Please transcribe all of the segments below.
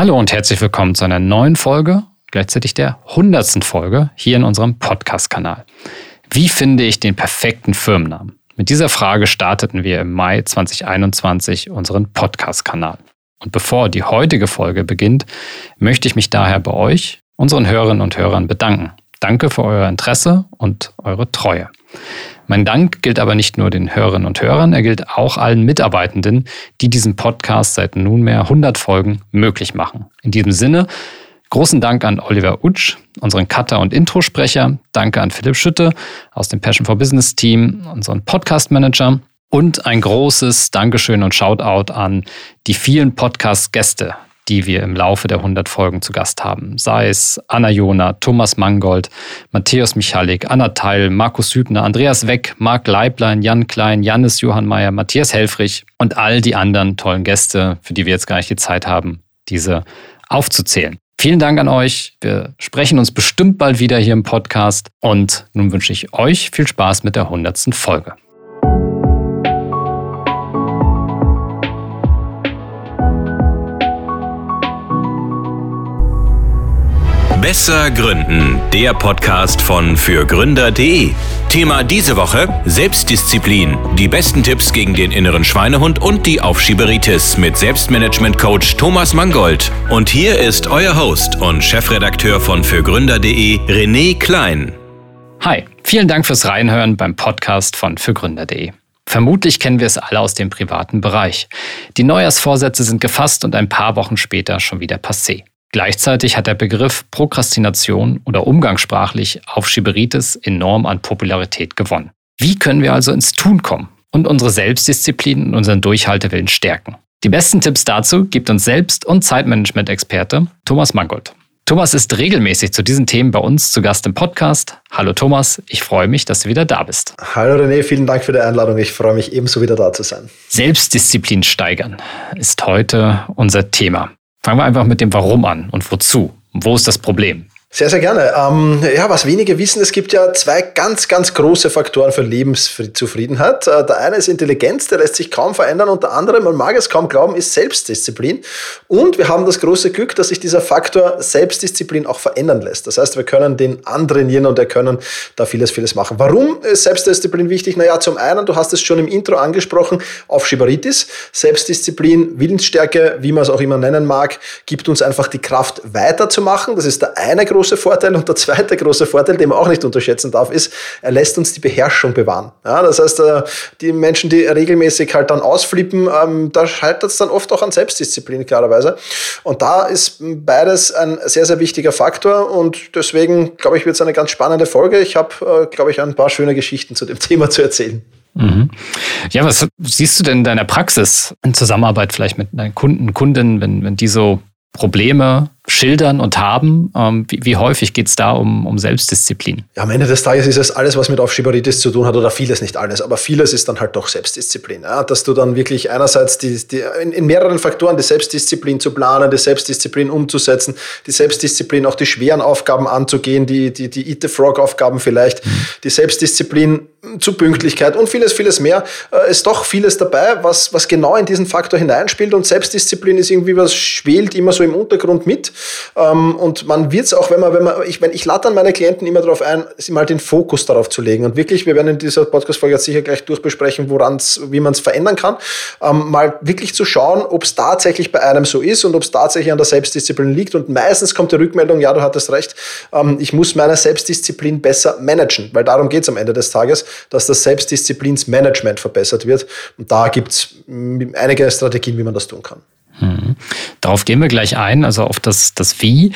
Hallo und herzlich willkommen zu einer neuen Folge, gleichzeitig der hundertsten Folge hier in unserem Podcast-Kanal. Wie finde ich den perfekten Firmennamen? Mit dieser Frage starteten wir im Mai 2021 unseren Podcast-Kanal. Und bevor die heutige Folge beginnt, möchte ich mich daher bei euch, unseren Hörerinnen und Hörern, bedanken. Danke für euer Interesse und eure Treue. Mein Dank gilt aber nicht nur den Hörerinnen und Hörern, er gilt auch allen Mitarbeitenden, die diesen Podcast seit nunmehr 100 Folgen möglich machen. In diesem Sinne, großen Dank an Oliver Utsch, unseren Cutter und Introsprecher. Danke an Philipp Schütte aus dem Passion for Business Team, unseren Podcast Manager. Und ein großes Dankeschön und Shoutout an die vielen Podcast-Gäste, die wir im Laufe der 100 Folgen zu Gast haben. Sei es Anna Jona, Thomas Mangold, Matthäus Michalik, Anna Teil, Markus Hübner, Andreas Weck, Marc Leiblein, Jan Klein, Jannis Johann Mayer, Matthias Helfrich und all die anderen tollen Gäste, für die wir jetzt gar nicht die Zeit haben, diese aufzuzählen. Vielen Dank an euch. Wir sprechen uns bestimmt bald wieder hier im Podcast. Und nun wünsche ich euch viel Spaß mit der 100. Folge. Besser Gründen, der Podcast von fürgründer.de. Thema diese Woche: Selbstdisziplin. Die besten Tipps gegen den inneren Schweinehund und die Aufschieberitis mit Selbstmanagement-Coach Thomas Mangold. Und hier ist euer Host und Chefredakteur von fürgründer.de, René Klein. Hi, vielen Dank fürs Reinhören beim Podcast von fürgründer.de. Vermutlich kennen wir es alle aus dem privaten Bereich. Die Neujahrsvorsätze sind gefasst und ein paar Wochen später schon wieder passé. Gleichzeitig hat der Begriff Prokrastination oder umgangssprachlich Aufschieberitis enorm an Popularität gewonnen. Wie können wir also ins Tun kommen und unsere Selbstdisziplin und unseren Durchhaltewillen stärken? Die besten Tipps dazu gibt uns Selbst- und Zeitmanagement-Experte Thomas Mangold. Thomas ist regelmäßig zu diesen Themen bei uns zu Gast im Podcast. Hallo Thomas, ich freue mich, dass du wieder da bist. Hallo René, vielen Dank für die Einladung. Ich freue mich ebenso wieder da zu sein. Selbstdisziplin steigern ist heute unser Thema. Fangen wir einfach mit dem Warum an und wozu. Wo ist das Problem? Sehr, sehr gerne. Ähm, ja, was wenige wissen, es gibt ja zwei ganz, ganz große Faktoren für Lebenszufriedenheit. Äh, der eine ist Intelligenz, der lässt sich kaum verändern und der andere, man mag es kaum glauben, ist Selbstdisziplin. Und wir haben das große Glück, dass sich dieser Faktor Selbstdisziplin auch verändern lässt. Das heißt, wir können den antrainieren und wir können da vieles, vieles machen. Warum ist Selbstdisziplin wichtig? Naja, zum einen, du hast es schon im Intro angesprochen, auf Schibaritis. Selbstdisziplin, Willensstärke, wie man es auch immer nennen mag, gibt uns einfach die Kraft weiterzumachen. Das ist der eine große große Vorteil. Und der zweite große Vorteil, den man auch nicht unterschätzen darf, ist, er lässt uns die Beherrschung bewahren. Ja, das heißt, äh, die Menschen, die regelmäßig halt dann ausflippen, ähm, da scheitert es dann oft auch an Selbstdisziplin, klarerweise. Und da ist beides ein sehr, sehr wichtiger Faktor. Und deswegen, glaube ich, wird es eine ganz spannende Folge. Ich habe, äh, glaube ich, ein paar schöne Geschichten zu dem Thema zu erzählen. Mhm. Ja, was siehst du denn in deiner Praxis in Zusammenarbeit vielleicht mit deinen Kunden, Kundinnen, wenn, wenn die so Probleme schildern und haben. Ähm, wie, wie, häufig geht es da um, um Selbstdisziplin? Ja, am Ende des Tages ist es alles, was mit Aufschieberitis zu tun hat, oder vieles, nicht alles, aber vieles ist dann halt doch Selbstdisziplin. Ja? Dass du dann wirklich einerseits die, die, in, in, mehreren Faktoren die Selbstdisziplin zu planen, die Selbstdisziplin umzusetzen, die Selbstdisziplin auch die schweren Aufgaben anzugehen, die, die, die Eat the Frog-Aufgaben vielleicht, mhm. die Selbstdisziplin zu Pünktlichkeit und vieles, vieles mehr. Äh, ist doch vieles dabei, was, was genau in diesen Faktor hineinspielt und Selbstdisziplin ist irgendwie was, schwelt immer so im Untergrund mit. Ähm, und man wird es auch, wenn man, wenn man, ich, wenn ich lade dann meine Klienten immer darauf ein, mal den Fokus darauf zu legen. Und wirklich, wir werden in dieser Podcast-Folge jetzt sicher gleich durchbesprechen, woran's, wie man es verändern kann. Ähm, mal wirklich zu schauen, ob es tatsächlich bei einem so ist und ob es tatsächlich an der Selbstdisziplin liegt. Und meistens kommt die Rückmeldung, ja, du hattest recht, ähm, ich muss meine Selbstdisziplin besser managen, weil darum geht es am Ende des Tages, dass das Selbstdisziplinsmanagement verbessert wird. Und da gibt es einige Strategien, wie man das tun kann. Mhm. Darauf gehen wir gleich ein, also auf das, das Wie.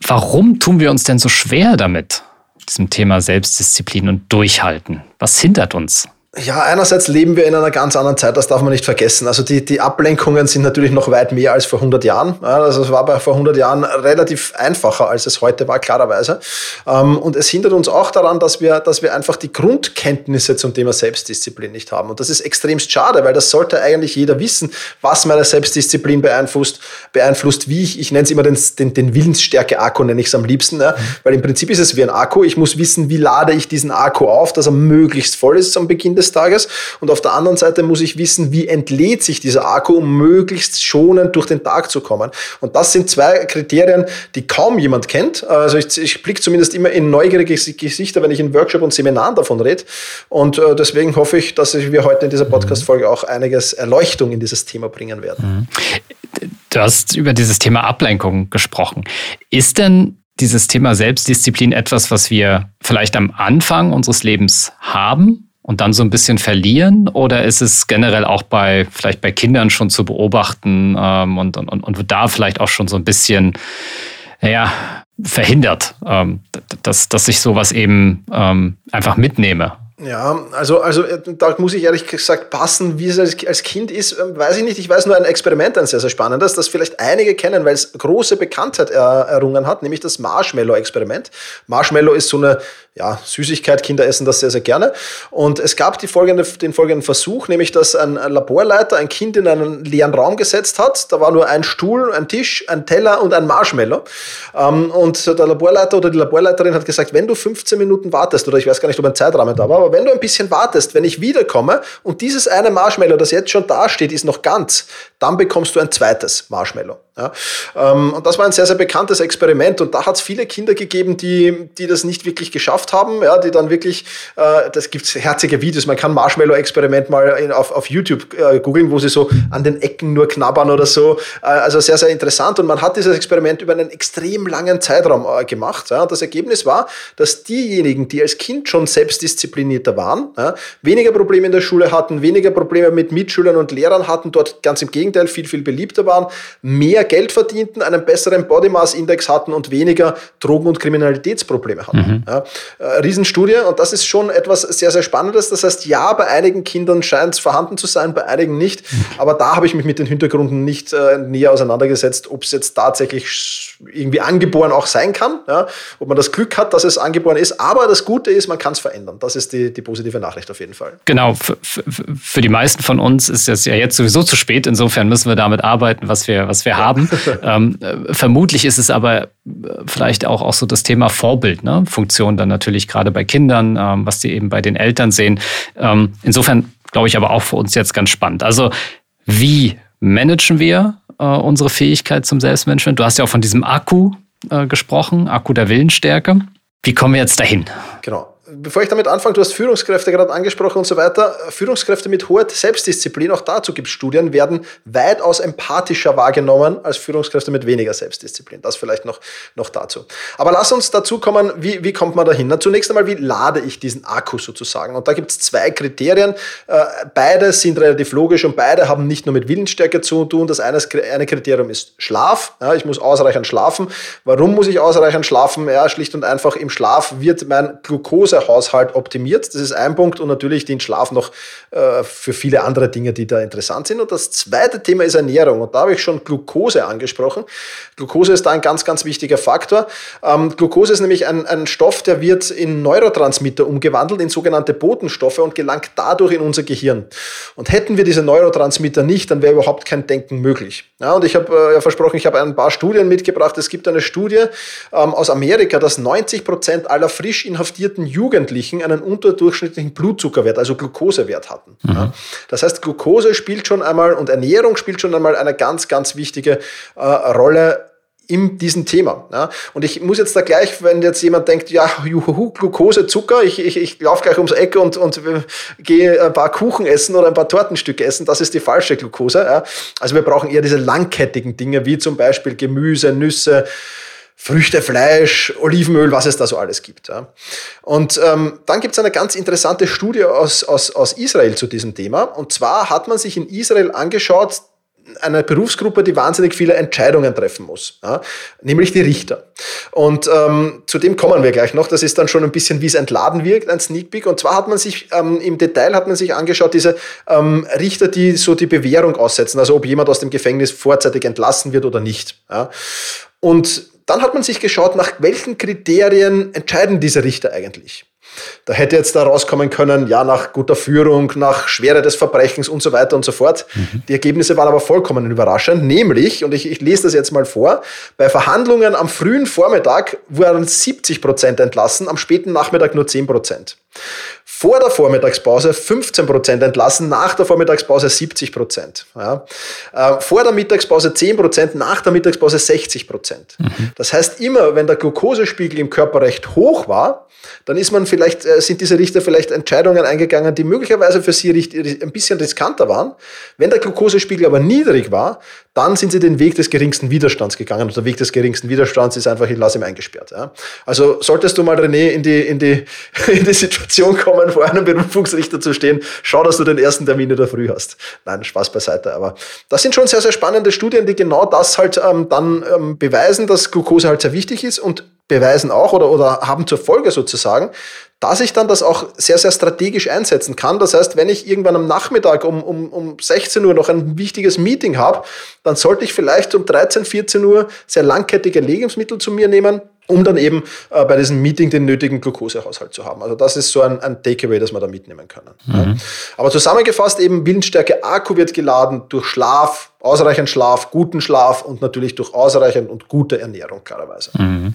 Warum tun wir uns denn so schwer damit, diesem Thema Selbstdisziplin und Durchhalten? Was hindert uns? Ja, einerseits leben wir in einer ganz anderen Zeit, das darf man nicht vergessen. Also die, die Ablenkungen sind natürlich noch weit mehr als vor 100 Jahren. Also es war bei vor 100 Jahren relativ einfacher, als es heute war, klarerweise. Ähm, und es hindert uns auch daran, dass wir, dass wir einfach die Grundkenntnisse zum Thema Selbstdisziplin nicht haben. Und das ist extremst schade, weil das sollte eigentlich jeder wissen, was meine Selbstdisziplin beeinflusst, beeinflusst wie ich, ich nenne es immer den, den, den Willensstärke-Akku, nenne ich es am liebsten. Weil im Prinzip ist es wie ein Akku. Ich muss wissen, wie lade ich diesen Akku auf, dass er möglichst voll ist am Beginn des des Tages. Und auf der anderen Seite muss ich wissen, wie entlädt sich dieser Akku, um möglichst schonend durch den Tag zu kommen. Und das sind zwei Kriterien, die kaum jemand kennt. Also ich, ich blicke zumindest immer in neugierige Gesichter, wenn ich in Workshop und Seminaren davon rede. Und äh, deswegen hoffe ich, dass wir heute in dieser Podcast-Folge auch einiges Erleuchtung in dieses Thema bringen werden. Mhm. Du hast über dieses Thema Ablenkung gesprochen. Ist denn dieses Thema Selbstdisziplin etwas, was wir vielleicht am Anfang unseres Lebens haben und dann so ein bisschen verlieren? Oder ist es generell auch bei vielleicht bei Kindern schon zu beobachten ähm, und, und, und da vielleicht auch schon so ein bisschen ja, verhindert, ähm, dass, dass ich sowas eben ähm, einfach mitnehme ja, also, also äh, da muss ich ehrlich gesagt passen, wie es als, als Kind ist, ähm, weiß ich nicht. Ich weiß nur ein Experiment, ein sehr, sehr spannendes, das vielleicht einige kennen, weil es große Bekanntheit errungen hat, nämlich das Marshmallow-Experiment. Marshmallow ist so eine ja, Süßigkeit, Kinder essen das sehr, sehr gerne. Und es gab folgende, den folgenden Versuch, nämlich dass ein Laborleiter ein Kind in einen leeren Raum gesetzt hat. Da war nur ein Stuhl, ein Tisch, ein Teller und ein Marshmallow. Ähm, und der Laborleiter oder die Laborleiterin hat gesagt, wenn du 15 Minuten wartest, oder ich weiß gar nicht, ob ein Zeitrahmen da war, aber wenn du ein bisschen wartest, wenn ich wiederkomme und dieses eine Marshmallow, das jetzt schon da steht, ist noch ganz, dann bekommst du ein zweites Marshmallow. Ja? Ähm, und das war ein sehr, sehr bekanntes Experiment und da hat es viele Kinder gegeben, die, die das nicht wirklich geschafft haben, ja, die dann wirklich, äh, das gibt herzige Videos, man kann Marshmallow-Experiment mal in, auf, auf YouTube äh, googeln, wo sie so an den Ecken nur knabbern oder so. Äh, also sehr, sehr interessant und man hat dieses Experiment über einen extrem langen Zeitraum äh, gemacht. Ja? Und das Ergebnis war, dass diejenigen, die als Kind schon selbstdisziplinierter waren, ja, weniger Probleme in der Schule hatten, weniger Probleme mit Mitschülern und Lehrern hatten, dort ganz im Gegenteil viel, viel beliebter waren, mehr Geld verdienten, einen besseren Body Mass Index hatten und weniger Drogen- und Kriminalitätsprobleme hatten. Mhm. Ja, äh, Riesenstudie und das ist schon etwas sehr, sehr Spannendes. Das heißt, ja, bei einigen Kindern scheint es vorhanden zu sein, bei einigen nicht. Mhm. Aber da habe ich mich mit den Hintergründen nicht äh, näher auseinandergesetzt, ob es jetzt tatsächlich irgendwie angeboren auch sein kann, ja, ob man das Glück hat, dass es angeboren ist. Aber das Gute ist, man kann es verändern. Das ist die, die positive Nachricht auf jeden Fall. Genau, für, für die meisten von uns ist es ja jetzt sowieso zu spät. Insofern müssen wir damit arbeiten, was wir, was wir haben haben. ähm, äh, vermutlich ist es aber äh, vielleicht auch, auch so das Thema Vorbild, ne? Funktion dann natürlich gerade bei Kindern, ähm, was die eben bei den Eltern sehen. Ähm, insofern glaube ich aber auch für uns jetzt ganz spannend. Also wie managen wir äh, unsere Fähigkeit zum Selbstmanagement? Du hast ja auch von diesem Akku äh, gesprochen, Akku der Willensstärke. Wie kommen wir jetzt dahin? Genau bevor ich damit anfange, du hast Führungskräfte gerade angesprochen und so weiter. Führungskräfte mit hoher Selbstdisziplin, auch dazu gibt es Studien, werden weitaus empathischer wahrgenommen als Führungskräfte mit weniger Selbstdisziplin. Das vielleicht noch, noch dazu. Aber lass uns dazu kommen, wie, wie kommt man dahin? Na, zunächst einmal, wie lade ich diesen Akku sozusagen? Und da gibt es zwei Kriterien. Äh, beide sind relativ logisch und beide haben nicht nur mit Willensstärke zu tun. Das eine, eine Kriterium ist Schlaf. Ja, ich muss ausreichend schlafen. Warum muss ich ausreichend schlafen? Ja, schlicht und einfach im Schlaf wird mein Glucose Haushalt optimiert. Das ist ein Punkt und natürlich den Schlaf noch äh, für viele andere Dinge, die da interessant sind. Und das zweite Thema ist Ernährung. Und da habe ich schon Glucose angesprochen. Glucose ist da ein ganz, ganz wichtiger Faktor. Ähm, Glucose ist nämlich ein, ein Stoff, der wird in Neurotransmitter umgewandelt, in sogenannte Botenstoffe und gelangt dadurch in unser Gehirn. Und hätten wir diese Neurotransmitter nicht, dann wäre überhaupt kein Denken möglich. Ja, und ich habe äh, ja versprochen, ich habe ein paar Studien mitgebracht. Es gibt eine Studie ähm, aus Amerika, dass 90 Prozent aller frisch inhaftierten Jugendlichen Jugendlichen einen unterdurchschnittlichen Blutzuckerwert, also Glukosewert hatten. Mhm. Das heißt, Glukose spielt schon einmal und Ernährung spielt schon einmal eine ganz, ganz wichtige äh, Rolle in diesem Thema. Ja. Und ich muss jetzt da gleich, wenn jetzt jemand denkt, ja, juhu, Glukose, Zucker, ich, ich, ich laufe gleich ums Eck und, und gehe ein paar Kuchen essen oder ein paar Tortenstücke essen, das ist die falsche Glukose. Ja. Also wir brauchen eher diese langkettigen Dinge, wie zum Beispiel Gemüse, Nüsse, Früchte, Fleisch, Olivenöl, was es da so alles gibt. Ja. Und ähm, dann gibt es eine ganz interessante Studie aus, aus, aus Israel zu diesem Thema. Und zwar hat man sich in Israel angeschaut, eine Berufsgruppe, die wahnsinnig viele Entscheidungen treffen muss, ja, nämlich die Richter. Und ähm, zu dem kommen wir gleich noch. Das ist dann schon ein bisschen, wie es entladen wirkt, ein Sneak Peek. Und zwar hat man sich ähm, im Detail hat man sich angeschaut, diese ähm, Richter, die so die Bewährung aussetzen, also ob jemand aus dem Gefängnis vorzeitig entlassen wird oder nicht. Ja. Und dann hat man sich geschaut, nach welchen Kriterien entscheiden diese Richter eigentlich. Da hätte jetzt da rauskommen können, ja, nach guter Führung, nach Schwere des Verbrechens und so weiter und so fort. Mhm. Die Ergebnisse waren aber vollkommen überraschend, nämlich, und ich, ich, lese das jetzt mal vor, bei Verhandlungen am frühen Vormittag wurden 70 Prozent entlassen, am späten Nachmittag nur 10 Prozent. Vor der Vormittagspause 15% entlassen, nach der Vormittagspause 70%. Ja. Äh, vor der Mittagspause 10%, nach der Mittagspause 60%. Mhm. Das heißt, immer wenn der Glukosespiegel im Körper recht hoch war, dann ist man vielleicht, äh, sind diese Richter vielleicht Entscheidungen eingegangen, die möglicherweise für sie ein bisschen riskanter waren. Wenn der Glukosespiegel aber niedrig war, dann sind sie den Weg des geringsten Widerstands gegangen. Und der Weg des geringsten Widerstands ist einfach, ich lasse ihn eingesperrt. Ja. Also solltest du mal, René, in die, in, die, in die Situation kommen, vor einem Berufungsrichter zu stehen, schau, dass du den ersten Termin in der Früh hast. Nein, Spaß beiseite. Aber das sind schon sehr, sehr spannende Studien, die genau das halt ähm, dann ähm, beweisen, dass Glucose halt sehr wichtig ist und beweisen auch oder, oder haben zur Folge sozusagen, dass ich dann das auch sehr, sehr strategisch einsetzen kann. Das heißt, wenn ich irgendwann am Nachmittag um, um, um 16 Uhr noch ein wichtiges Meeting habe, dann sollte ich vielleicht um 13, 14 Uhr sehr langkettige Lebensmittel zu mir nehmen, um dann eben äh, bei diesem Meeting den nötigen Glukosehaushalt zu haben. Also das ist so ein, ein Takeaway, das wir da mitnehmen können. Mhm. Ja. Aber zusammengefasst eben Willensstärke Akku wird geladen durch Schlaf, ausreichend Schlaf, guten Schlaf und natürlich durch ausreichend und gute Ernährung klarerweise. Mhm.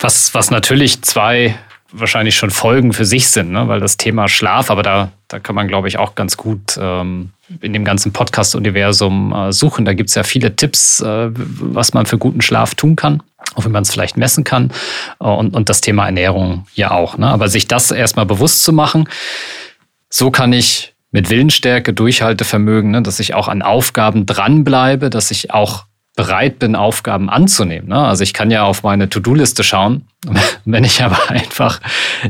Was, was natürlich zwei wahrscheinlich schon Folgen für sich sind, ne? weil das Thema Schlaf, aber da, da kann man, glaube ich, auch ganz gut ähm, in dem ganzen Podcast-Universum äh, suchen. Da gibt es ja viele Tipps, äh, was man für guten Schlaf tun kann, auch wenn man es vielleicht messen kann. Äh, und, und das Thema Ernährung ja auch. Ne? Aber sich das erstmal bewusst zu machen, so kann ich mit Willensstärke, Durchhaltevermögen, ne, dass ich auch an Aufgaben dranbleibe, dass ich auch bereit bin, Aufgaben anzunehmen. Ne? Also ich kann ja auf meine To-Do-Liste schauen. Wenn ich aber einfach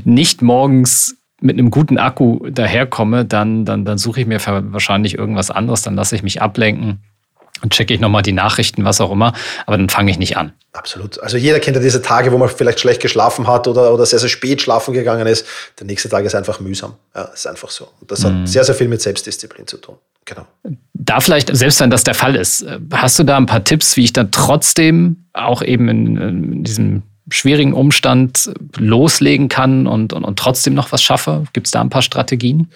nicht morgens mit einem guten Akku daherkomme, dann, dann, dann suche ich mir wahrscheinlich irgendwas anderes, dann lasse ich mich ablenken und checke ich nochmal die Nachrichten, was auch immer, aber dann fange ich nicht an. Absolut. Also jeder kennt ja diese Tage, wo man vielleicht schlecht geschlafen hat oder, oder sehr, sehr spät schlafen gegangen ist. Der nächste Tag ist einfach mühsam. Ja, ist einfach so. Und das mhm. hat sehr, sehr viel mit Selbstdisziplin zu tun. Genau. Da vielleicht, selbst wenn das der Fall ist, hast du da ein paar Tipps, wie ich dann trotzdem auch eben in, in diesem schwierigen Umstand loslegen kann und, und, und trotzdem noch was schaffe? Gibt es da ein paar Strategien?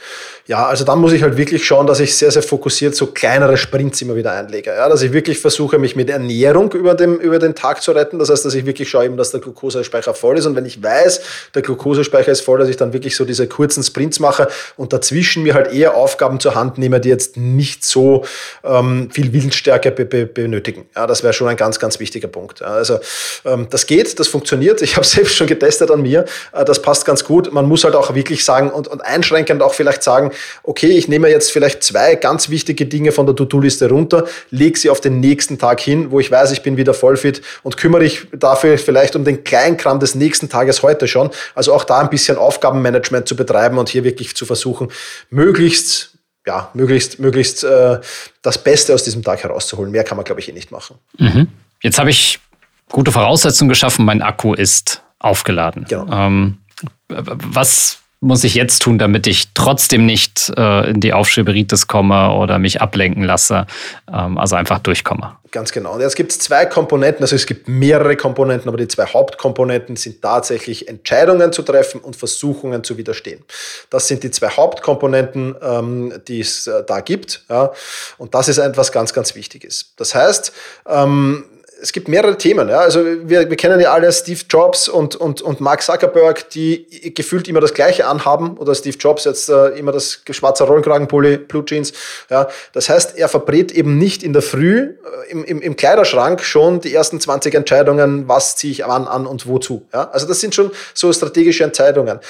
Ja, also dann muss ich halt wirklich schauen, dass ich sehr, sehr fokussiert so kleinere Sprints immer wieder einlege. Ja, dass ich wirklich versuche, mich mit Ernährung über, dem, über den Tag zu retten. Das heißt, dass ich wirklich schaue, eben, dass der Glukosespeicher voll ist. Und wenn ich weiß, der Glukosespeicher ist voll, dass ich dann wirklich so diese kurzen Sprints mache und dazwischen mir halt eher Aufgaben zur Hand nehme, die jetzt nicht so ähm, viel Willensstärke be be benötigen. Ja, das wäre schon ein ganz, ganz wichtiger Punkt. Ja, also ähm, das geht, das funktioniert funktioniert. Ich habe selbst schon getestet an mir. Äh, das passt ganz gut. Man muss halt auch wirklich sagen und, und einschränkend auch vielleicht sagen, okay, ich nehme jetzt vielleicht zwei ganz wichtige Dinge von der To-Do-Liste runter, lege sie auf den nächsten Tag hin, wo ich weiß, ich bin wieder vollfit und kümmere ich dafür vielleicht um den Kleinkram des nächsten Tages heute schon. Also auch da ein bisschen Aufgabenmanagement zu betreiben und hier wirklich zu versuchen, möglichst ja, möglichst, möglichst äh, das Beste aus diesem Tag herauszuholen. Mehr kann man, glaube ich, eh nicht machen. Mhm. Jetzt habe ich gute Voraussetzungen geschaffen, mein Akku ist aufgeladen. Genau. Ähm, was muss ich jetzt tun, damit ich trotzdem nicht äh, in die Aufschieberitis komme oder mich ablenken lasse, ähm, also einfach durchkomme? Ganz genau. Und jetzt gibt es zwei Komponenten, also es gibt mehrere Komponenten, aber die zwei Hauptkomponenten sind tatsächlich Entscheidungen zu treffen und Versuchungen zu widerstehen. Das sind die zwei Hauptkomponenten, ähm, die es äh, da gibt. Ja. Und das ist etwas ganz, ganz Wichtiges. Das heißt, ähm, es gibt mehrere Themen. Ja. Also wir, wir kennen ja alle Steve Jobs und, und, und Mark Zuckerberg, die gefühlt immer das Gleiche anhaben. Oder Steve Jobs jetzt äh, immer das schwarze Rollenkragenpulli, Blue Jeans. Ja. Das heißt, er verbrät eben nicht in der Früh äh, im, im, im Kleiderschrank schon die ersten 20 Entscheidungen, was ziehe ich wann an und wozu. Ja. Also das sind schon so strategische Entscheidungen.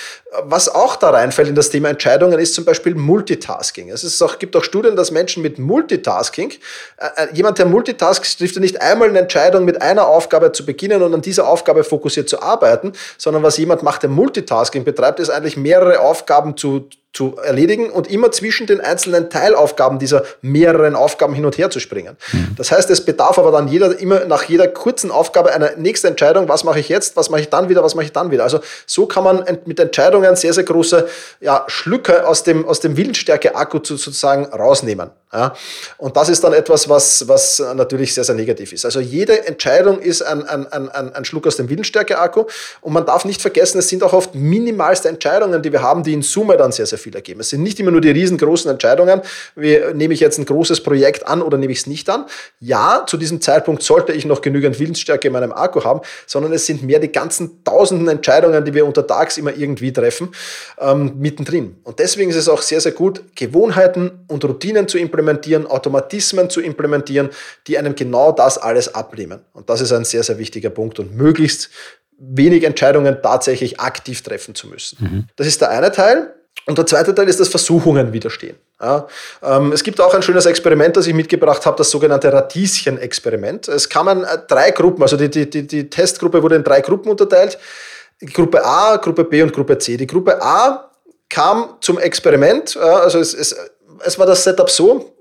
Was auch da reinfällt in das Thema Entscheidungen, ist zum Beispiel Multitasking. Es ist auch, gibt auch Studien, dass Menschen mit Multitasking, äh, äh jemand, der multitaskt, trifft ja nicht einmal eine Entscheidung, Entscheidung, mit einer Aufgabe zu beginnen und an dieser Aufgabe fokussiert zu arbeiten, sondern was jemand macht, der Multitasking betreibt, ist eigentlich mehrere Aufgaben zu, zu erledigen und immer zwischen den einzelnen Teilaufgaben dieser mehreren Aufgaben hin und her zu springen. Mhm. Das heißt, es bedarf aber dann jeder, immer nach jeder kurzen Aufgabe einer nächsten Entscheidung, was mache ich jetzt, was mache ich dann wieder, was mache ich dann wieder. Also so kann man mit Entscheidungen sehr, sehr große ja, Schlücke aus dem, aus dem Willensstärke-Akku sozusagen rausnehmen. Ja? Und das ist dann etwas, was, was natürlich sehr, sehr negativ ist. Also jede Entscheidung ist ein, ein, ein, ein Schluck aus dem Willensstärke-Akku und man darf nicht vergessen, es sind auch oft minimalste Entscheidungen, die wir haben, die in Summe dann sehr, sehr viel ergeben. Es sind nicht immer nur die riesengroßen Entscheidungen, wie nehme ich jetzt ein großes Projekt an oder nehme ich es nicht an. Ja, zu diesem Zeitpunkt sollte ich noch genügend Willensstärke in meinem Akku haben, sondern es sind mehr die ganzen tausenden Entscheidungen, die wir untertags immer irgendwie treffen, ähm, mittendrin. Und deswegen ist es auch sehr, sehr gut, Gewohnheiten und Routinen zu implementieren, Automatismen zu implementieren, die einem genau das alles abnehmen. Und das ist ein sehr, sehr wichtiger Punkt und möglichst wenig Entscheidungen tatsächlich aktiv treffen zu müssen. Mhm. Das ist der eine Teil. Und der zweite Teil ist das Versuchungen widerstehen. Ja, ähm, es gibt auch ein schönes Experiment, das ich mitgebracht habe, das sogenannte Radieschen-Experiment. Es kamen äh, drei Gruppen, also die, die, die, die Testgruppe wurde in drei Gruppen unterteilt. Gruppe A, Gruppe B und Gruppe C. Die Gruppe A kam zum Experiment, also es, es, es war das Setup so,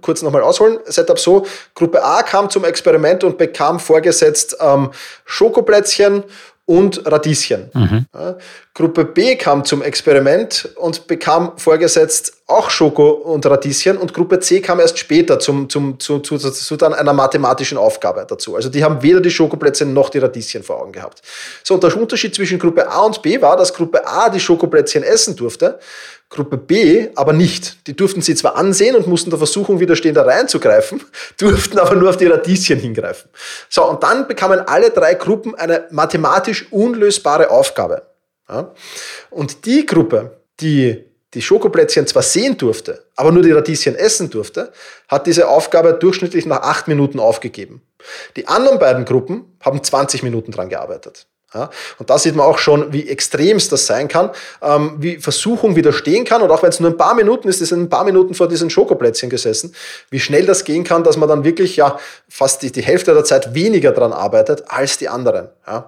kurz nochmal ausholen. Setup so, Gruppe A kam zum Experiment und bekam vorgesetzt ähm, Schokoplätzchen und Radieschen. Mhm. Ja, Gruppe B kam zum Experiment und bekam vorgesetzt auch Schoko und Radieschen und Gruppe C kam erst später zum, zum, zu, zu, zu dann einer mathematischen Aufgabe dazu. Also die haben weder die Schokoplätzchen noch die Radieschen vor Augen gehabt. So, und der Unterschied zwischen Gruppe A und B war, dass Gruppe A die Schokoplätzchen essen durfte Gruppe B aber nicht. Die durften sie zwar ansehen und mussten der Versuchung widerstehen, da reinzugreifen, durften aber nur auf die Radieschen hingreifen. So, und dann bekamen alle drei Gruppen eine mathematisch unlösbare Aufgabe. Ja? Und die Gruppe, die die Schokoplätzchen zwar sehen durfte, aber nur die Radieschen essen durfte, hat diese Aufgabe durchschnittlich nach acht Minuten aufgegeben. Die anderen beiden Gruppen haben 20 Minuten dran gearbeitet. Ja, und da sieht man auch schon, wie extremst das sein kann, ähm, wie Versuchung widerstehen kann. Und auch wenn es nur ein paar Minuten ist, ist ein paar Minuten vor diesen Schokoplätzchen gesessen, wie schnell das gehen kann, dass man dann wirklich ja fast die, die Hälfte der Zeit weniger dran arbeitet als die anderen. Ja.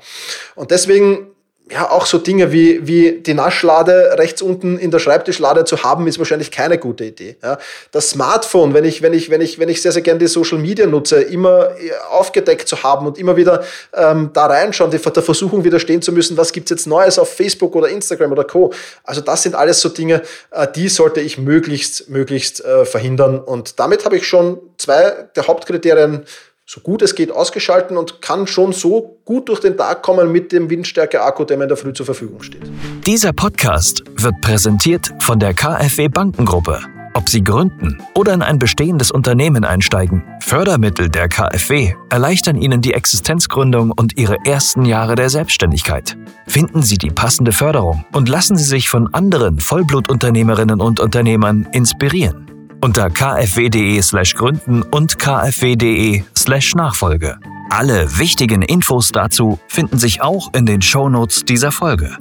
Und deswegen ja, auch so Dinge wie, wie die Naschlade rechts unten in der Schreibtischlade zu haben, ist wahrscheinlich keine gute Idee. Ja. Das Smartphone, wenn ich, wenn ich, wenn ich, wenn ich sehr, sehr gerne die Social Media nutze, immer äh, aufgedeckt zu haben und immer wieder ähm, da reinschauen, die, der Versuchung widerstehen zu müssen, was gibt's jetzt Neues auf Facebook oder Instagram oder Co. Also das sind alles so Dinge, äh, die sollte ich möglichst, möglichst äh, verhindern. Und damit habe ich schon zwei der Hauptkriterien so gut es geht ausgeschalten und kann schon so gut durch den Tag kommen mit dem Windstärke-Akku, der mir in der Früh zur Verfügung steht. Dieser Podcast wird präsentiert von der KfW Bankengruppe. Ob Sie gründen oder in ein bestehendes Unternehmen einsteigen, Fördermittel der KfW erleichtern Ihnen die Existenzgründung und Ihre ersten Jahre der Selbstständigkeit. Finden Sie die passende Förderung und lassen Sie sich von anderen Vollblutunternehmerinnen und Unternehmern inspirieren unter kfw.de slash gründen und kfw.de slash Nachfolge. Alle wichtigen Infos dazu finden sich auch in den Shownotes dieser Folge.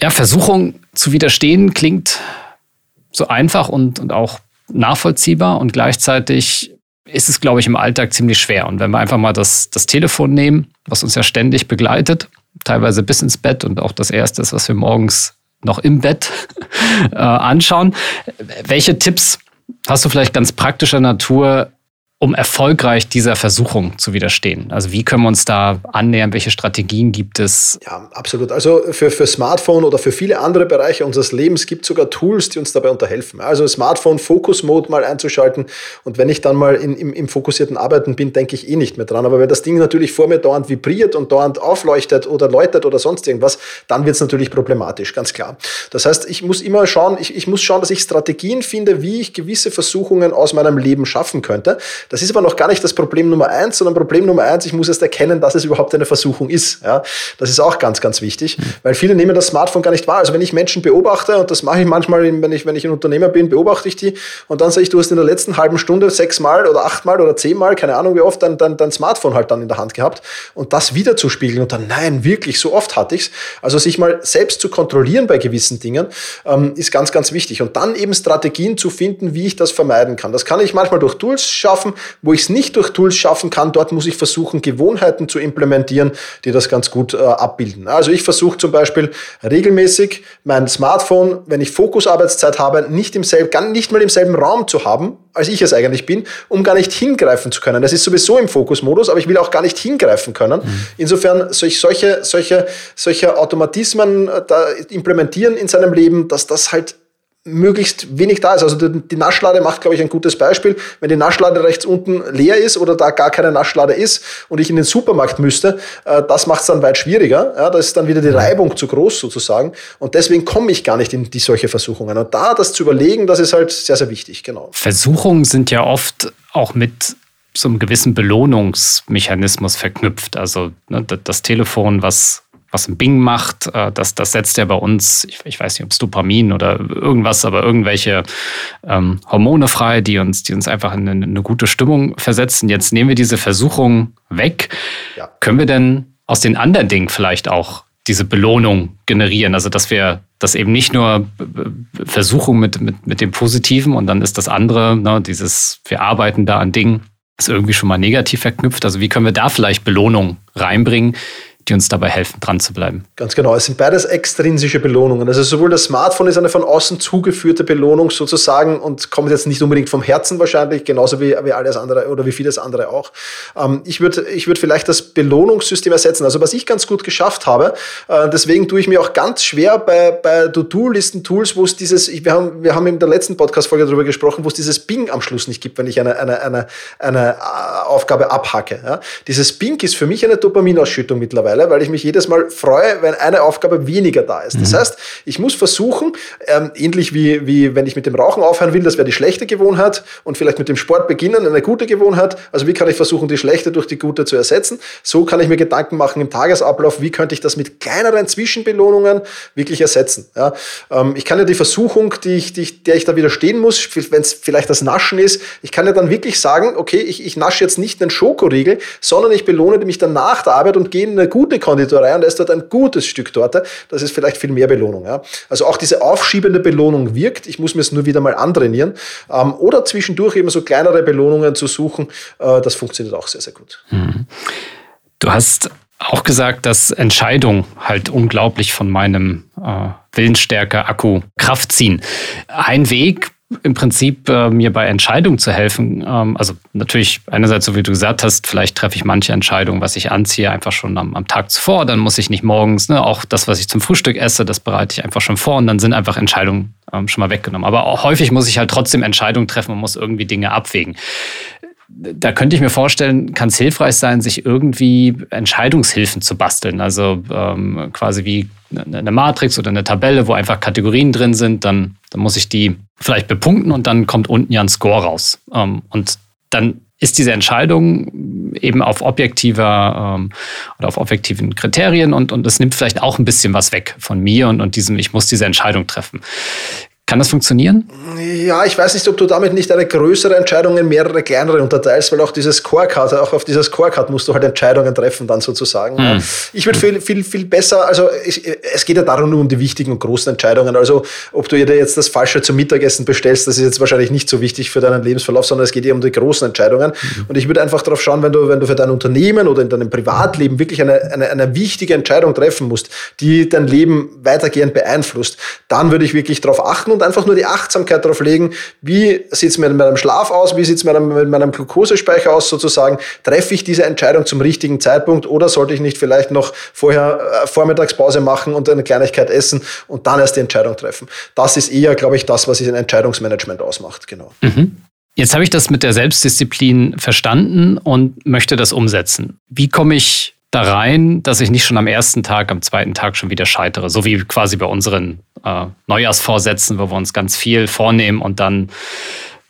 Ja, Versuchung zu widerstehen klingt so einfach und, und auch nachvollziehbar und gleichzeitig ist es, glaube ich, im Alltag ziemlich schwer. Und wenn wir einfach mal das, das Telefon nehmen, was uns ja ständig begleitet, teilweise bis ins Bett und auch das Erste ist, was wir morgens noch im Bett äh, anschauen, welche Tipps Hast du vielleicht ganz praktischer Natur um erfolgreich dieser Versuchung zu widerstehen? Also wie können wir uns da annähern? Welche Strategien gibt es? Ja, absolut. Also für, für Smartphone oder für viele andere Bereiche unseres Lebens gibt es sogar Tools, die uns dabei unterhelfen. Also Smartphone Focus Mode mal einzuschalten und wenn ich dann mal in, im, im fokussierten Arbeiten bin, denke ich eh nicht mehr dran. Aber wenn das Ding natürlich vor mir dauernd vibriert und dauernd aufleuchtet oder läutet oder sonst irgendwas, dann wird es natürlich problematisch, ganz klar. Das heißt, ich muss immer schauen, ich, ich muss schauen, dass ich Strategien finde, wie ich gewisse Versuchungen aus meinem Leben schaffen könnte. Das ist aber noch gar nicht das Problem Nummer eins, sondern Problem Nummer eins, ich muss erst erkennen, dass es überhaupt eine Versuchung ist. Ja, das ist auch ganz, ganz wichtig, mhm. weil viele nehmen das Smartphone gar nicht wahr. Also wenn ich Menschen beobachte, und das mache ich manchmal, wenn ich, wenn ich ein Unternehmer bin, beobachte ich die und dann sage ich, du hast in der letzten halben Stunde sechsmal oder achtmal oder zehnmal, keine Ahnung wie oft, dein, dein, dein Smartphone halt dann in der Hand gehabt und das wieder zu spiegeln und dann, nein, wirklich, so oft hatte ich es. Also sich mal selbst zu kontrollieren bei gewissen Dingen, ähm, ist ganz, ganz wichtig. Und dann eben Strategien zu finden, wie ich das vermeiden kann. Das kann ich manchmal durch Tools schaffen, wo ich es nicht durch Tools schaffen kann, dort muss ich versuchen, Gewohnheiten zu implementieren, die das ganz gut äh, abbilden. Also ich versuche zum Beispiel regelmäßig mein Smartphone, wenn ich Fokusarbeitszeit habe, nicht, im selben, nicht mal im selben Raum zu haben, als ich es eigentlich bin, um gar nicht hingreifen zu können. Das ist sowieso im Fokusmodus, aber ich will auch gar nicht hingreifen können. Mhm. Insofern solche, solche, solche Automatismen äh, da implementieren in seinem Leben, dass das halt möglichst wenig da ist. Also die, Naschlade macht, glaube ich, ein gutes Beispiel. Wenn die Naschlade rechts unten leer ist oder da gar keine Naschlade ist und ich in den Supermarkt müsste, äh, das macht es dann weit schwieriger. Ja, da ist dann wieder die Reibung zu groß sozusagen. Und deswegen komme ich gar nicht in die solche Versuchungen. Und da das zu überlegen, das ist halt sehr, sehr wichtig. Genau. Versuchungen sind ja oft auch mit so einem gewissen Belohnungsmechanismus verknüpft. Also ne, das Telefon, was was ein Bing macht, äh, das, das setzt ja bei uns, ich, ich weiß nicht, ob es Dopamin oder irgendwas, aber irgendwelche ähm, Hormone frei, die uns, die uns einfach in eine, eine, gute Stimmung versetzen. Jetzt nehmen wir diese Versuchung weg. Ja. Können wir denn aus den anderen Dingen vielleicht auch diese Belohnung generieren? Also, dass wir das eben nicht nur Versuchung mit, mit, mit dem Positiven und dann ist das andere, ne, dieses, wir arbeiten da an Dingen, ist irgendwie schon mal negativ verknüpft. Also, wie können wir da vielleicht Belohnung reinbringen, die uns dabei helfen, dran zu bleiben. Ganz genau. Es sind beides extrinsische Belohnungen. Also sowohl das Smartphone ist eine von außen zugeführte Belohnung sozusagen und kommt jetzt nicht unbedingt vom Herzen wahrscheinlich, genauso wie, wie alles andere oder wie vieles andere auch. Ähm, ich würde ich würd vielleicht das Belohnungssystem ersetzen. Also was ich ganz gut geschafft habe, äh, deswegen tue ich mir auch ganz schwer bei, bei To-Do-Listen-Tools, wo es dieses, wir haben, wir haben in der letzten Podcast-Folge darüber gesprochen, wo es dieses Bing am Schluss nicht gibt, wenn ich eine, eine, eine, eine äh, Aufgabe abhacke. Ja? Dieses Bing ist für mich eine Dopaminausschüttung mittlerweile mittlerweile, weil ich mich jedes Mal freue, wenn eine Aufgabe weniger da ist. Das mhm. heißt, ich muss versuchen, ähm, ähnlich wie, wie wenn ich mit dem Rauchen aufhören will, das wäre die schlechte Gewohnheit und vielleicht mit dem Sport beginnen, eine gute Gewohnheit. Also wie kann ich versuchen, die schlechte durch die gute zu ersetzen? So kann ich mir Gedanken machen im Tagesablauf, wie könnte ich das mit kleineren Zwischenbelohnungen wirklich ersetzen. Ja? Ähm, ich kann ja die Versuchung, die ich, die, der ich da widerstehen muss, wenn es vielleicht das Naschen ist, ich kann ja dann wirklich sagen, okay, ich, ich nasche jetzt nicht einen Schokoriegel, sondern ich belohne mich dann nach der Arbeit und gehe in eine gute gute Konditorei und ist dort ein gutes Stück Torte, das ist vielleicht viel mehr Belohnung. Ja. Also auch diese aufschiebende Belohnung wirkt. Ich muss mir es nur wieder mal antrainieren. Ähm, oder zwischendurch eben so kleinere Belohnungen zu suchen. Äh, das funktioniert auch sehr, sehr gut. Mhm. Du hast auch gesagt, dass Entscheidungen halt unglaublich von meinem äh, Willensstärke-Akku Kraft ziehen. Ein Weg, im Prinzip äh, mir bei Entscheidungen zu helfen. Ähm, also natürlich einerseits, so wie du gesagt hast, vielleicht treffe ich manche Entscheidungen, was ich anziehe, einfach schon am, am Tag zuvor. Dann muss ich nicht morgens, ne, auch das, was ich zum Frühstück esse, das bereite ich einfach schon vor und dann sind einfach Entscheidungen ähm, schon mal weggenommen. Aber auch häufig muss ich halt trotzdem Entscheidungen treffen und muss irgendwie Dinge abwägen da könnte ich mir vorstellen, kann es hilfreich sein, sich irgendwie Entscheidungshilfen zu basteln. Also ähm, quasi wie eine Matrix oder eine Tabelle, wo einfach Kategorien drin sind. Dann, dann muss ich die vielleicht bepunkten und dann kommt unten ja ein Score raus. Ähm, und dann ist diese Entscheidung eben auf objektiver ähm, oder auf objektiven Kriterien und, und es nimmt vielleicht auch ein bisschen was weg von mir und, und diesem, ich muss diese Entscheidung treffen. Kann das funktionieren? Ja, ich weiß nicht, ob du damit nicht eine größere Entscheidung in mehrere kleinere unterteilst, weil auch dieses Scorecard, auch auf dieser Scorecard musst du halt Entscheidungen treffen dann sozusagen. Mhm. Ich würde viel, viel, viel besser, also ich, es geht ja darum nur um die wichtigen und großen Entscheidungen. Also ob du dir jetzt das Falsche zum Mittagessen bestellst, das ist jetzt wahrscheinlich nicht so wichtig für deinen Lebensverlauf, sondern es geht eher um die großen Entscheidungen. Mhm. Und ich würde einfach darauf schauen, wenn du, wenn du für dein Unternehmen oder in deinem Privatleben wirklich eine, eine, eine wichtige Entscheidung treffen musst, die dein Leben weitergehend beeinflusst, dann würde ich wirklich darauf achten und einfach nur die Achtsamkeit darauf legen, wie sieht es mit meinem Schlaf aus, wie sieht es mit meinem, mit meinem Glukosespeicher aus sozusagen, treffe ich diese Entscheidung zum richtigen Zeitpunkt oder sollte ich nicht vielleicht noch vorher äh, Vormittagspause machen und eine Kleinigkeit essen und dann erst die Entscheidung treffen. Das ist eher, glaube ich, das, was ein Entscheidungsmanagement ausmacht. Genau. Mhm. Jetzt habe ich das mit der Selbstdisziplin verstanden und möchte das umsetzen. Wie komme ich da rein, dass ich nicht schon am ersten Tag, am zweiten Tag schon wieder scheitere. So wie quasi bei unseren äh, Neujahrsvorsätzen, wo wir uns ganz viel vornehmen und dann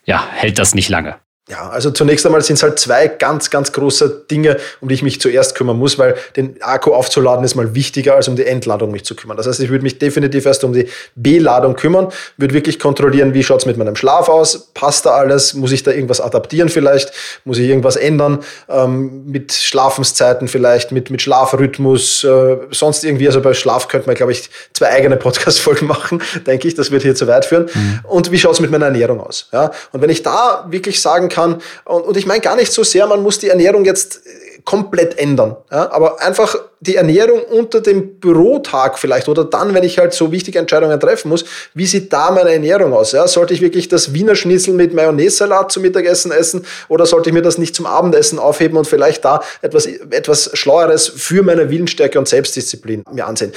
ja, hält das nicht lange. Ja, also zunächst einmal sind es halt zwei ganz, ganz große Dinge, um die ich mich zuerst kümmern muss, weil den Akku aufzuladen ist mal wichtiger, als um die Entladung mich zu kümmern. Das heißt, ich würde mich definitiv erst um die B-Ladung kümmern, würde wirklich kontrollieren, wie schaut es mit meinem Schlaf aus, passt da alles, muss ich da irgendwas adaptieren vielleicht, muss ich irgendwas ändern, ähm, mit Schlafenszeiten vielleicht, mit, mit Schlafrhythmus, äh, sonst irgendwie, also bei Schlaf könnte man, glaube ich, zwei eigene Podcast-Folgen machen, denke ich, das wird hier zu weit führen. Mhm. Und wie schaut es mit meiner Ernährung aus? Ja? Und wenn ich da wirklich sagen kann, kann. Und, und ich meine gar nicht so sehr, man muss die Ernährung jetzt äh, komplett ändern. Ja? Aber einfach die Ernährung unter dem Bürotag vielleicht oder dann, wenn ich halt so wichtige Entscheidungen treffen muss, wie sieht da meine Ernährung aus? Ja? Sollte ich wirklich das Wiener Schnitzel mit Mayonnaise-Salat zum Mittagessen essen oder sollte ich mir das nicht zum Abendessen aufheben und vielleicht da etwas, etwas Schlaueres für meine Willensstärke und Selbstdisziplin mir ansehen?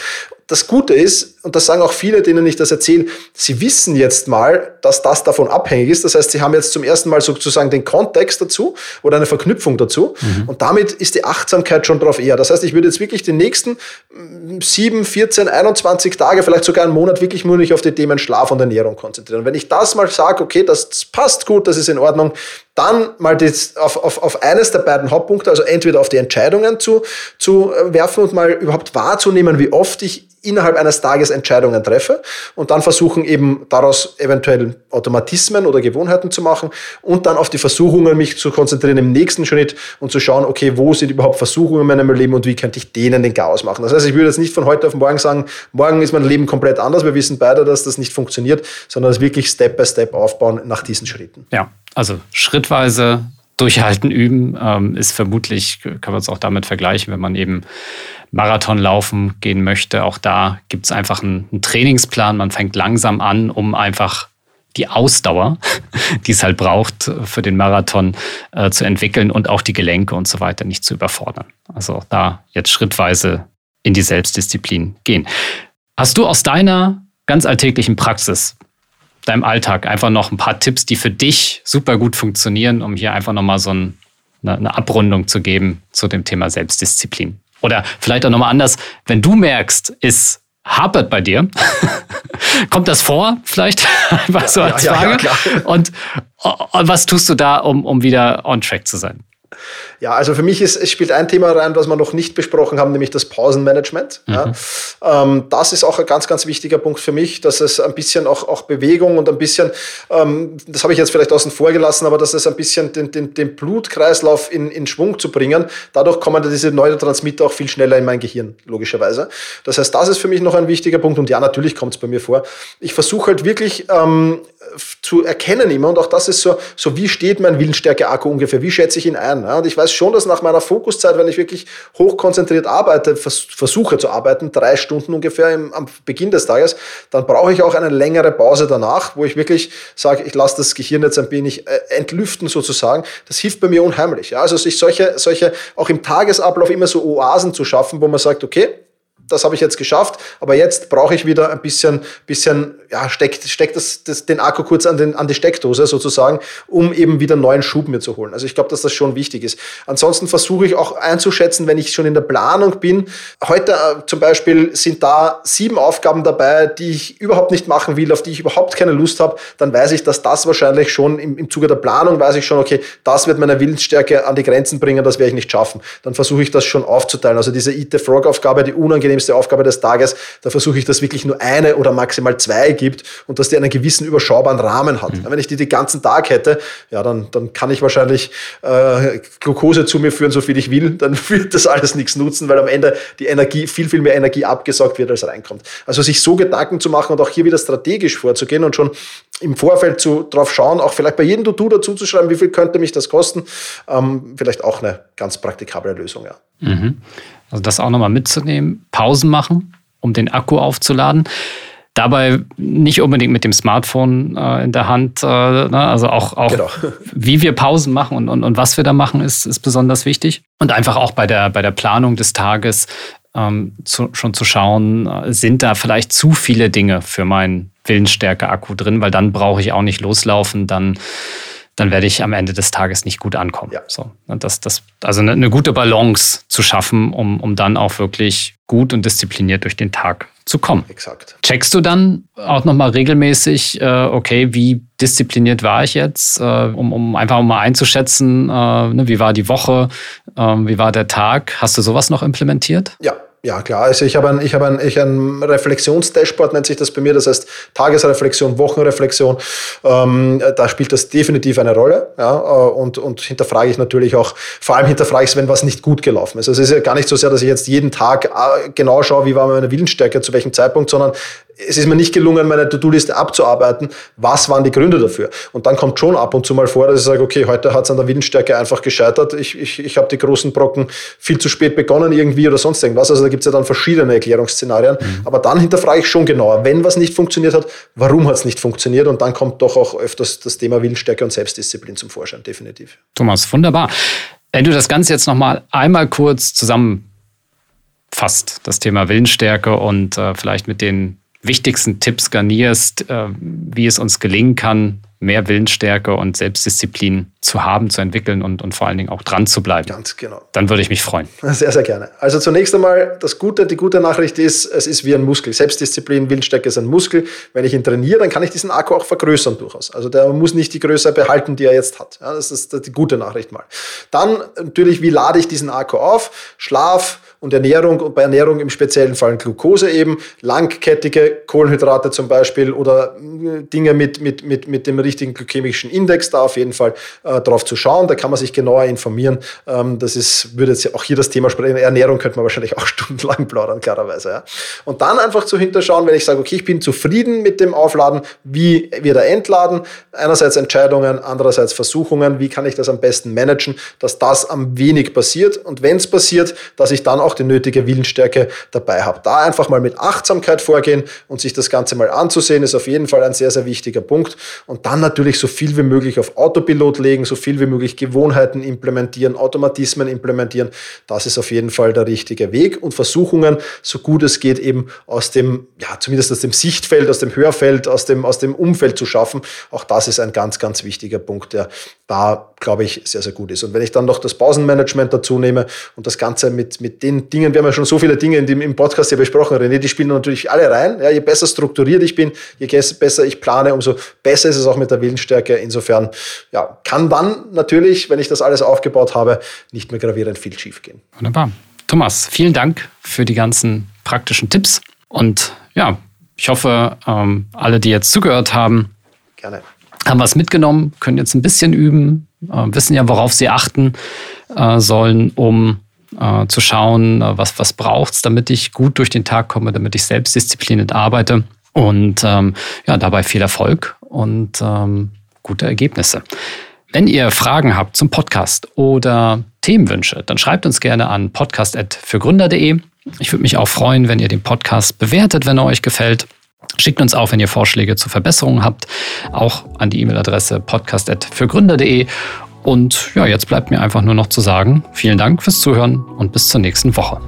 Das Gute ist, und das sagen auch viele, denen ich das erzähle, sie wissen jetzt mal, dass das davon abhängig ist. Das heißt, sie haben jetzt zum ersten Mal sozusagen den Kontext dazu oder eine Verknüpfung dazu. Mhm. Und damit ist die Achtsamkeit schon drauf eher. Das heißt, ich würde jetzt wirklich die nächsten 7, 14, 21 Tage, vielleicht sogar einen Monat wirklich nur nicht auf die Themen Schlaf und Ernährung konzentrieren. Und wenn ich das mal sage, okay, das passt gut, das ist in Ordnung, dann mal das auf, auf, auf eines der beiden Hauptpunkte, also entweder auf die Entscheidungen zu, zu werfen und mal überhaupt wahrzunehmen, wie oft ich innerhalb eines Tages Entscheidungen treffe und dann versuchen eben daraus eventuell Automatismen oder Gewohnheiten zu machen und dann auf die Versuchungen mich zu konzentrieren im nächsten Schritt und zu schauen, okay, wo sind überhaupt Versuchungen in meinem Leben und wie könnte ich denen den Chaos machen. Das heißt, ich würde jetzt nicht von heute auf morgen sagen, morgen ist mein Leben komplett anders, wir wissen beide, dass das nicht funktioniert, sondern es wirklich Step by Step aufbauen nach diesen Schritten. Ja, also schrittweise durchhalten üben ähm, ist vermutlich, kann man es auch damit vergleichen, wenn man eben Marathon laufen gehen möchte. Auch da gibt es einfach einen, einen, Trainingsplan. Man fängt langsam an, um einfach die Ausdauer, die es halt braucht für den Marathon äh, zu entwickeln und auch die Gelenke und so weiter nicht zu überfordern. Also auch da jetzt schrittweise in die Selbstdisziplin gehen. Hast du aus deiner ganz alltäglichen Praxis, deinem Alltag einfach noch ein paar Tipps, die für dich super gut funktionieren, um hier einfach nochmal so ein, eine, eine Abrundung zu geben zu dem Thema Selbstdisziplin? Oder vielleicht auch nochmal anders, wenn du merkst, es hapert bei dir, kommt das vor vielleicht? Einfach so als Frage. Ja, ja, und, und was tust du da, um, um wieder on track zu sein? Ja, also für mich ist, es spielt ein Thema rein, was wir noch nicht besprochen haben, nämlich das Pausenmanagement. Mhm. Ja. Ähm, das ist auch ein ganz, ganz wichtiger Punkt für mich, dass es ein bisschen auch, auch Bewegung und ein bisschen, ähm, das habe ich jetzt vielleicht außen vor gelassen, aber dass es ein bisschen den, den, den Blutkreislauf in, in Schwung zu bringen. Dadurch kommen diese Neurotransmitter auch viel schneller in mein Gehirn, logischerweise. Das heißt, das ist für mich noch ein wichtiger Punkt und ja, natürlich kommt es bei mir vor. Ich versuche halt wirklich ähm, zu erkennen immer und auch das ist so, so wie steht mein Willensstärke-Akku ungefähr, wie schätze ich ihn ein. Ja? Und ich weiß, schon, dass nach meiner Fokuszeit, wenn ich wirklich hochkonzentriert arbeite, vers versuche zu arbeiten, drei Stunden ungefähr im, am Beginn des Tages, dann brauche ich auch eine längere Pause danach, wo ich wirklich sage, ich lasse das Gehirn jetzt ein wenig äh, entlüften sozusagen. Das hilft bei mir unheimlich. Ja? Also sich solche, solche, auch im Tagesablauf immer so Oasen zu schaffen, wo man sagt, okay, das habe ich jetzt geschafft, aber jetzt brauche ich wieder ein bisschen, bisschen ja, steckt, steckt das, das, den Akku kurz an, den, an die Steckdose sozusagen, um eben wieder neuen Schub mir zu holen. Also ich glaube, dass das schon wichtig ist. Ansonsten versuche ich auch einzuschätzen, wenn ich schon in der Planung bin. Heute äh, zum Beispiel sind da sieben Aufgaben dabei, die ich überhaupt nicht machen will, auf die ich überhaupt keine Lust habe, dann weiß ich, dass das wahrscheinlich schon im, im Zuge der Planung weiß ich schon, okay, das wird meine Willensstärke an die Grenzen bringen, das werde ich nicht schaffen. Dann versuche ich das schon aufzuteilen. Also diese Eat the Frog-Aufgabe, die unangenehmste Aufgabe des Tages, da versuche ich das wirklich nur eine oder maximal zwei gibt und dass die einen gewissen überschaubaren Rahmen hat. Mhm. Wenn ich die den ganzen Tag hätte, ja, dann, dann kann ich wahrscheinlich äh, Glucose zu mir führen, so viel ich will, dann wird das alles nichts nutzen, weil am Ende die Energie, viel, viel mehr Energie abgesaugt wird, als reinkommt. Also sich so Gedanken zu machen und auch hier wieder strategisch vorzugehen und schon im Vorfeld zu, drauf schauen, auch vielleicht bei jedem To-Do dazu zu schreiben, wie viel könnte mich das kosten, ähm, vielleicht auch eine ganz praktikable Lösung, ja. Mhm. Also das auch nochmal mitzunehmen, Pausen machen, um den Akku aufzuladen. Dabei nicht unbedingt mit dem Smartphone äh, in der Hand. Äh, ne? Also auch, auch genau. wie wir Pausen machen und, und, und was wir da machen, ist, ist besonders wichtig. Und einfach auch bei der, bei der Planung des Tages ähm, zu, schon zu schauen, äh, sind da vielleicht zu viele Dinge für meinen Willensstärke-Akku drin, weil dann brauche ich auch nicht loslaufen, dann dann werde ich am Ende des Tages nicht gut ankommen. Ja. So, das, das, also eine, eine, gute Balance zu schaffen, um, um dann auch wirklich gut und diszipliniert durch den Tag zu kommen. Exakt. Checkst du dann auch nochmal regelmäßig, äh, okay, wie diszipliniert war ich jetzt, äh, um, um einfach mal einzuschätzen, äh, ne, wie war die Woche, ähm, wie war der Tag? Hast du sowas noch implementiert? Ja, ja, klar. Also ich habe ein, ich habe ein, ich ein Reflexionsdashboard, nennt sich das bei mir. Das heißt Tagesreflexion, Wochenreflexion. Ähm, da spielt das definitiv eine Rolle. Ja, äh, und, und hinterfrage ich natürlich auch, vor allem hinterfrage ich es, wenn was nicht gut gelaufen ist. Also es ist ja gar nicht so sehr, dass ich jetzt jeden Tag äh, genau schaue, wie war meine Willensstärke, zu welchem Zeitpunkt, sondern es ist mir nicht gelungen, meine To-Do-Liste abzuarbeiten. Was waren die Gründe dafür? Und dann kommt schon ab und zu mal vor, dass ich sage, okay, heute hat es an der Willensstärke einfach gescheitert. Ich, ich, ich habe die großen Brocken viel zu spät begonnen irgendwie oder sonst irgendwas. Also da gibt es ja dann verschiedene Erklärungsszenarien. Mhm. Aber dann hinterfrage ich schon genauer, wenn was nicht funktioniert hat, warum hat es nicht funktioniert? Und dann kommt doch auch öfters das Thema Willensstärke und Selbstdisziplin zum Vorschein, definitiv. Thomas, wunderbar. Wenn du das Ganze jetzt nochmal einmal kurz zusammen fasst, das Thema Willensstärke und äh, vielleicht mit den wichtigsten Tipps garnierst, äh, wie es uns gelingen kann, mehr Willensstärke und Selbstdisziplin zu haben, zu entwickeln und, und vor allen Dingen auch dran zu bleiben. Ganz genau. Dann würde ich mich freuen. Sehr, sehr gerne. Also zunächst einmal, das Gute, die gute Nachricht ist, es ist wie ein Muskel. Selbstdisziplin, Willensstärke ist ein Muskel. Wenn ich ihn trainiere, dann kann ich diesen Akku auch vergrößern durchaus. Also der muss nicht die Größe behalten, die er jetzt hat. Ja, das ist die gute Nachricht mal. Dann natürlich, wie lade ich diesen Akku auf? Schlaf, und Ernährung und bei Ernährung im speziellen Fall Glucose eben, langkettige Kohlenhydrate zum Beispiel oder äh, Dinge mit, mit, mit, mit dem richtigen glykämischen Index, da auf jeden Fall äh, drauf zu schauen. Da kann man sich genauer informieren. Ähm, das ist, würde jetzt auch hier das Thema sprechen. Ernährung könnte man wahrscheinlich auch stundenlang plaudern, klarerweise. Ja. Und dann einfach zu hinterschauen, wenn ich sage, okay, ich bin zufrieden mit dem Aufladen, wie wird er entladen? Einerseits Entscheidungen, andererseits Versuchungen, wie kann ich das am besten managen, dass das am wenig passiert und wenn es passiert, dass ich dann auch die nötige Willensstärke dabei habe. Da einfach mal mit Achtsamkeit vorgehen und sich das Ganze mal anzusehen, ist auf jeden Fall ein sehr, sehr wichtiger Punkt. Und dann natürlich so viel wie möglich auf Autopilot legen, so viel wie möglich Gewohnheiten implementieren, Automatismen implementieren. Das ist auf jeden Fall der richtige Weg und Versuchungen, so gut es geht, eben aus dem, ja, zumindest aus dem Sichtfeld, aus dem Hörfeld, aus dem, aus dem Umfeld zu schaffen. Auch das ist ein ganz, ganz wichtiger Punkt, der da, glaube ich, sehr, sehr gut ist. Und wenn ich dann noch das Pausenmanagement dazu nehme und das Ganze mit, mit den Dingen, wir haben ja schon so viele Dinge in dem, im Podcast hier besprochen, René, die spielen natürlich alle rein. Ja, je besser strukturiert ich bin, je besser ich plane, umso besser ist es auch mit der Willensstärke. Insofern ja, kann dann natürlich, wenn ich das alles aufgebaut habe, nicht mehr gravierend viel schiefgehen. Wunderbar. Thomas, vielen Dank für die ganzen praktischen Tipps. Und ja, ich hoffe, ähm, alle, die jetzt zugehört haben, Gerne haben was mitgenommen, können jetzt ein bisschen üben, äh, wissen ja, worauf sie achten äh, sollen, um äh, zu schauen, äh, was, was braucht es, damit ich gut durch den Tag komme, damit ich selbstdiszipliniert arbeite und ähm, ja, dabei viel Erfolg und ähm, gute Ergebnisse. Wenn ihr Fragen habt zum Podcast oder Themenwünsche, dann schreibt uns gerne an podcast.fürgründer.de. Ich würde mich auch freuen, wenn ihr den Podcast bewertet, wenn er euch gefällt. Schickt uns auch, wenn ihr Vorschläge zur Verbesserung habt, auch an die E-Mail-Adresse podcast.fürgründer.de. Und ja, jetzt bleibt mir einfach nur noch zu sagen, vielen Dank fürs Zuhören und bis zur nächsten Woche.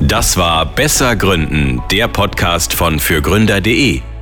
Das war Besser Gründen, der Podcast von fürgründer.de.